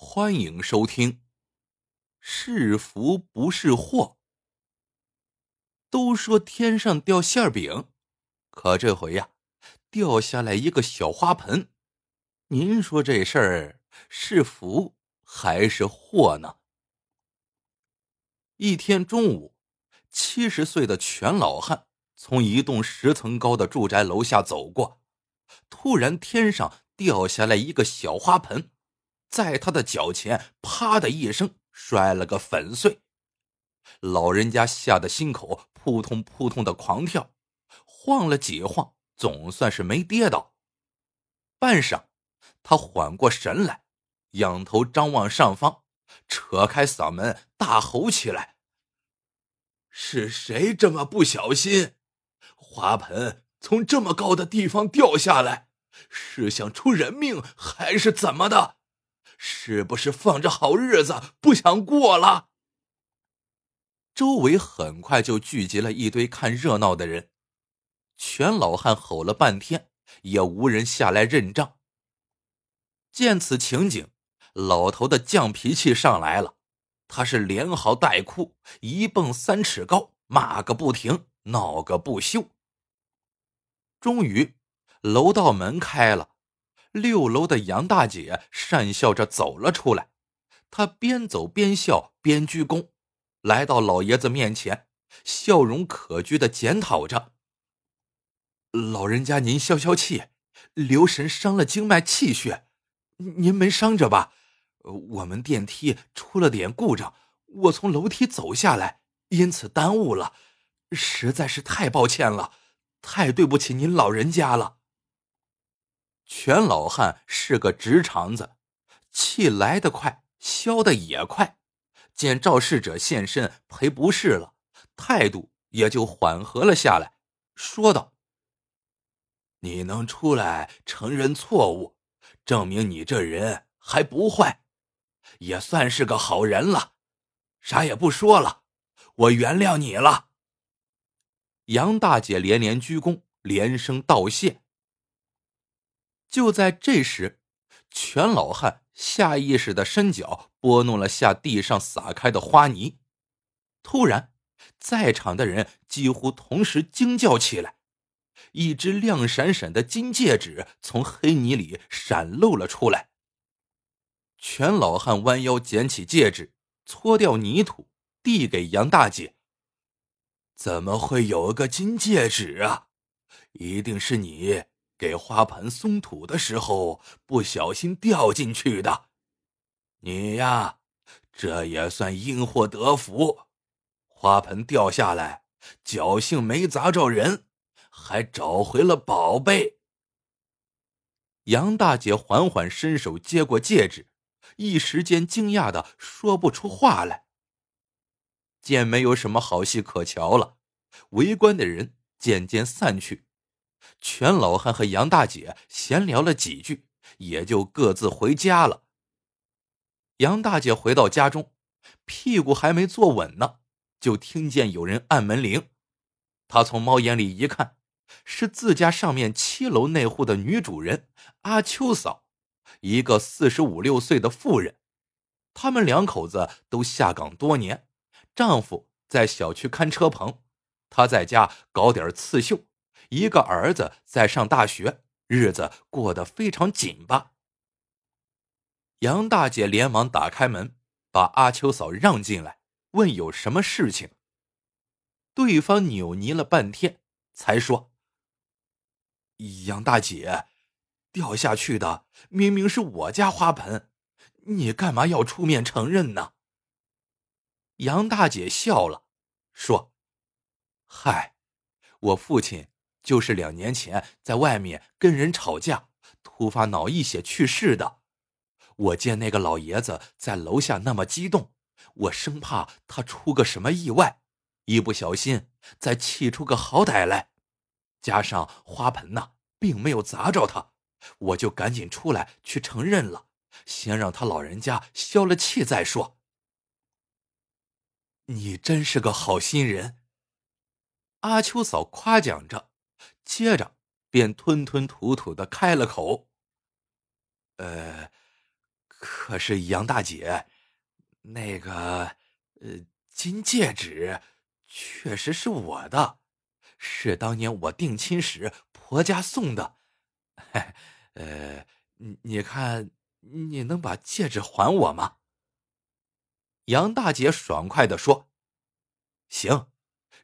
欢迎收听。是福不是祸。都说天上掉馅饼，可这回呀，掉下来一个小花盆。您说这事儿是福还是祸呢？一天中午，七十岁的全老汉从一栋十层高的住宅楼下走过，突然天上掉下来一个小花盆，在他的脚前，啪的一声。摔了个粉碎，老人家吓得心口扑通扑通的狂跳，晃了几晃，总算是没跌倒。半晌，他缓过神来，仰头张望上方，扯开嗓门大吼起来：“是谁这么不小心？花盆从这么高的地方掉下来，是想出人命还是怎么的？”是不是放着好日子不想过了？周围很快就聚集了一堆看热闹的人。全老汉吼了半天，也无人下来认账。见此情景，老头的犟脾气上来了，他是连嚎带哭，一蹦三尺高，骂个不停，闹个不休。终于，楼道门开了。六楼的杨大姐讪笑着走了出来，她边走边笑边鞠躬，来到老爷子面前，笑容可掬的检讨着：“老人家，您消消气，留神伤了经脉气血。您没伤着吧？我们电梯出了点故障，我从楼梯走下来，因此耽误了，实在是太抱歉了，太对不起您老人家了。”全老汉是个直肠子，气来得快，消得也快。见肇事者现身赔不是了，态度也就缓和了下来，说道：“你能出来承认错误，证明你这人还不坏，也算是个好人了。啥也不说了，我原谅你了。”杨大姐连连鞠躬，连声道谢。就在这时，全老汉下意识的伸脚拨弄了下地上撒开的花泥，突然，在场的人几乎同时惊叫起来，一只亮闪闪的金戒指从黑泥里闪露了出来。全老汉弯腰捡起戒指，搓掉泥土，递给杨大姐：“怎么会有个金戒指啊？一定是你。”给花盆松土的时候不小心掉进去的，你呀，这也算因祸得福。花盆掉下来，侥幸没砸着人，还找回了宝贝。杨大姐缓缓伸手接过戒指，一时间惊讶的说不出话来。见没有什么好戏可瞧了，围观的人渐渐散去。全老汉和杨大姐闲聊了几句，也就各自回家了。杨大姐回到家中，屁股还没坐稳呢，就听见有人按门铃。她从猫眼里一看，是自家上面七楼那户的女主人阿秋嫂，一个四十五六岁的妇人。他们两口子都下岗多年，丈夫在小区看车棚，她在家搞点刺绣。一个儿子在上大学，日子过得非常紧巴。杨大姐连忙打开门，把阿秋嫂让进来，问有什么事情。对方扭捏了半天，才说：“杨大姐，掉下去的明明是我家花盆，你干嘛要出面承认呢？”杨大姐笑了，说：“嗨，我父亲。”就是两年前在外面跟人吵架，突发脑溢血去世的。我见那个老爷子在楼下那么激动，我生怕他出个什么意外，一不小心再气出个好歹来。加上花盆呐，并没有砸着他，我就赶紧出来去承认了，先让他老人家消了气再说。你真是个好心人，阿秋嫂夸奖着。接着，便吞吞吐吐的开了口：“呃，可。”是杨大姐，那个，呃，金戒指确实是我的，是当年我定亲时婆家送的。呃，你你看，你能把戒指还我吗？杨大姐爽快的说：“行，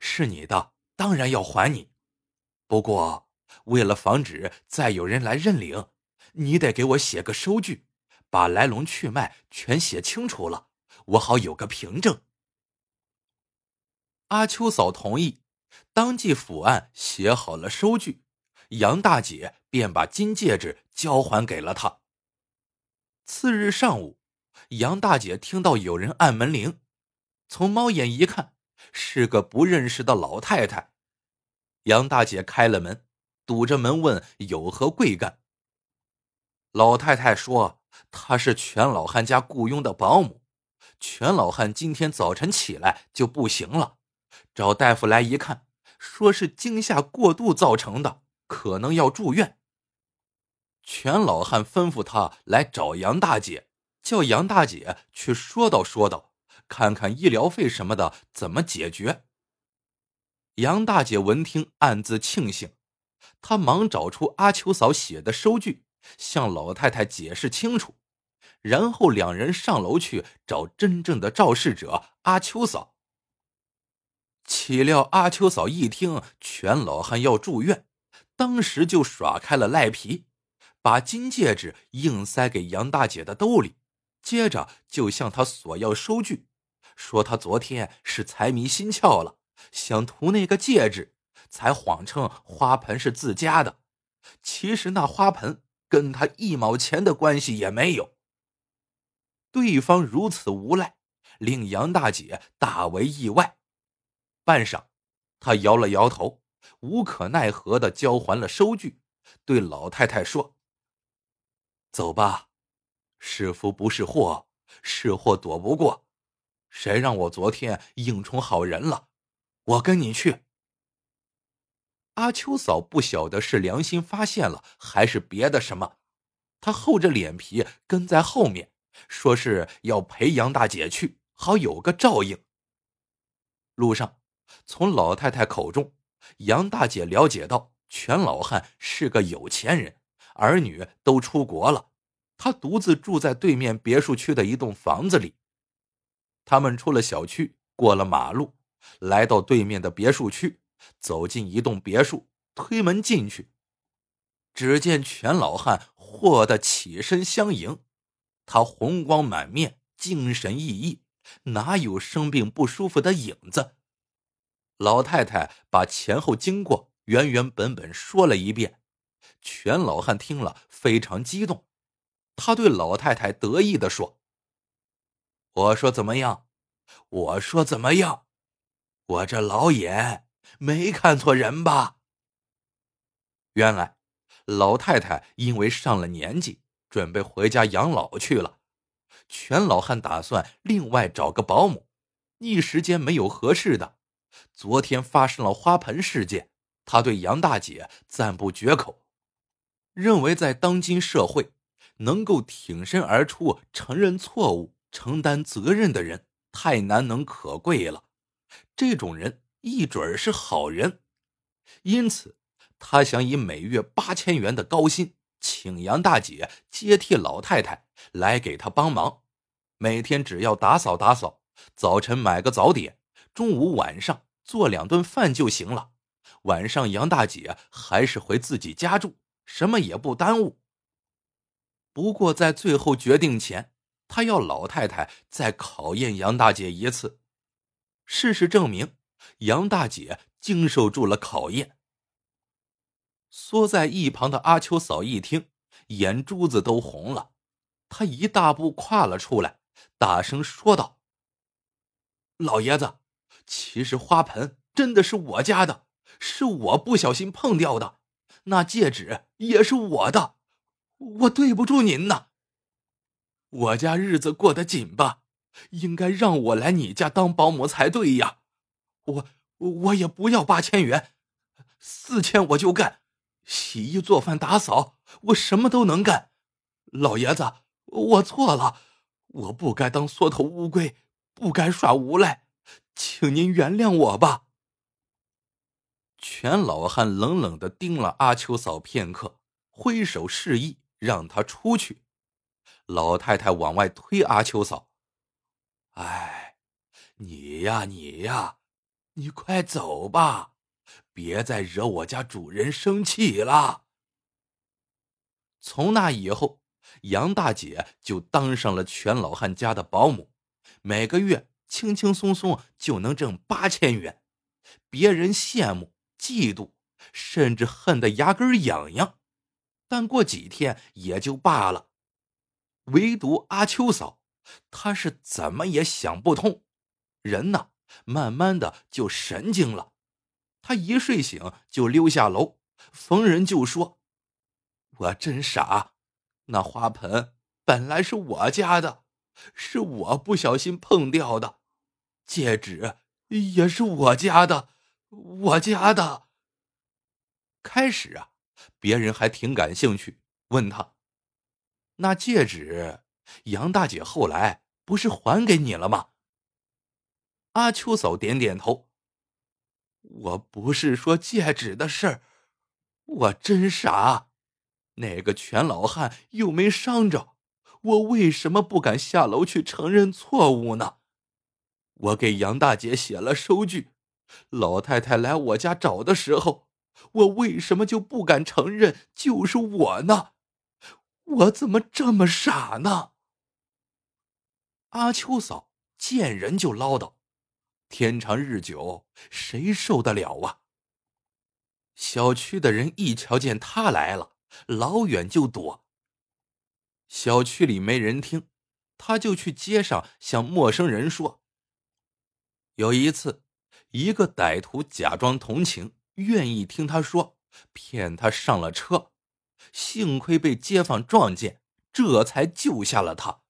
是你的，当然要还你。不过，为了防止再有人来认领，你得给我写个收据。”把来龙去脉全写清楚了，我好有个凭证。阿秋嫂同意，当即伏案写好了收据，杨大姐便把金戒指交还给了他。次日上午，杨大姐听到有人按门铃，从猫眼一看，是个不认识的老太太。杨大姐开了门，堵着门问有何贵干。老太太说。她是全老汉家雇佣的保姆，全老汉今天早晨起来就不行了，找大夫来一看，说是惊吓过度造成的，可能要住院。全老汉吩咐他来找杨大姐，叫杨大姐去说道说道，看看医疗费什么的怎么解决。杨大姐闻听，暗自庆幸，她忙找出阿秋嫂写的收据。向老太太解释清楚，然后两人上楼去找真正的肇事者阿秋嫂。岂料阿秋嫂一听全老汉要住院，当时就耍开了赖皮，把金戒指硬塞给杨大姐的兜里，接着就向她索要收据，说他昨天是财迷心窍了，想图那个戒指，才谎称花盆是自家的，其实那花盆。跟他一毛钱的关系也没有。对方如此无赖，令杨大姐大为意外。半晌，她摇了摇头，无可奈何的交还了收据，对老太太说：“走吧，是福不是祸，是祸躲不过。谁让我昨天硬充好人了？我跟你去。”阿秋嫂不晓得是良心发现了，还是别的什么，她厚着脸皮跟在后面，说是要陪杨大姐去，好有个照应。路上，从老太太口中，杨大姐了解到全老汉是个有钱人，儿女都出国了，他独自住在对面别墅区的一栋房子里。他们出了小区，过了马路，来到对面的别墅区。走进一栋别墅，推门进去，只见全老汉霍的起身相迎。他红光满面，精神奕奕，哪有生病不舒服的影子？老太太把前后经过原原本本说了一遍。全老汉听了非常激动，他对老太太得意的说：“我说怎么样？我说怎么样？我这老眼。”没看错人吧？原来老太太因为上了年纪，准备回家养老去了。全老汉打算另外找个保姆，一时间没有合适的。昨天发生了花盆事件，他对杨大姐赞不绝口，认为在当今社会，能够挺身而出、承认错误、承担责任的人太难能可贵了。这种人。一准是好人，因此他想以每月八千元的高薪，请杨大姐接替老太太来给他帮忙，每天只要打扫打扫，早晨买个早点，中午晚上做两顿饭就行了。晚上杨大姐还是回自己家住，什么也不耽误。不过在最后决定前，他要老太太再考验杨大姐一次。事实证明。杨大姐经受住了考验。缩在一旁的阿秋嫂一听，眼珠子都红了。她一大步跨了出来，大声说道：“老爷子，其实花盆真的是我家的，是我不小心碰掉的。那戒指也是我的，我对不住您呐。我家日子过得紧吧，应该让我来你家当保姆才对呀。”我我也不要八千元，四千我就干，洗衣做饭打扫，我什么都能干。老爷子，我错了，我不该当缩头乌龟，不该耍无赖，请您原谅我吧。全老汉冷冷的盯了阿秋嫂片刻，挥手示意让他出去。老太太往外推阿秋嫂：“哎，你呀你呀，你快走吧，别再惹我家主人生气了。”从那以后，杨大姐就当上了全老汉家的保姆，每个月轻轻松松就能挣八千元，别人羡慕、嫉妒，甚至恨得牙根痒痒。但过几天也就罢了。唯独阿秋嫂，他是怎么也想不通，人呢，慢慢的就神经了。他一睡醒就溜下楼，逢人就说：“我真傻，那花盆本来是我家的，是我不小心碰掉的，戒指也是我家的，我家的。”开始啊，别人还挺感兴趣，问他。那戒指，杨大姐后来不是还给你了吗？阿秋嫂点点头。我不是说戒指的事儿，我真傻。那个全老汉又没伤着，我为什么不敢下楼去承认错误呢？我给杨大姐写了收据，老太太来我家找的时候，我为什么就不敢承认就是我呢？我怎么这么傻呢？阿秋嫂见人就唠叨，天长日久，谁受得了啊？小区的人一瞧见他来了，老远就躲。小区里没人听，他就去街上向陌生人说。有一次，一个歹徒假装同情，愿意听他说，骗他上了车。幸亏被街坊撞见，这才救下了他。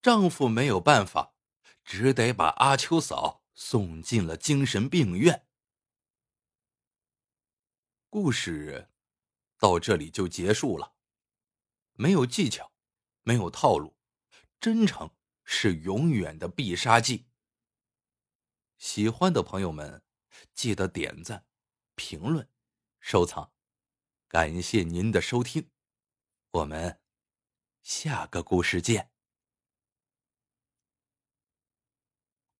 丈夫没有办法，只得把阿秋嫂送进了精神病院。故事到这里就结束了。没有技巧，没有套路，真诚是永远的必杀技。喜欢的朋友们，记得点赞、评论、收藏。感谢您的收听，我们下个故事见。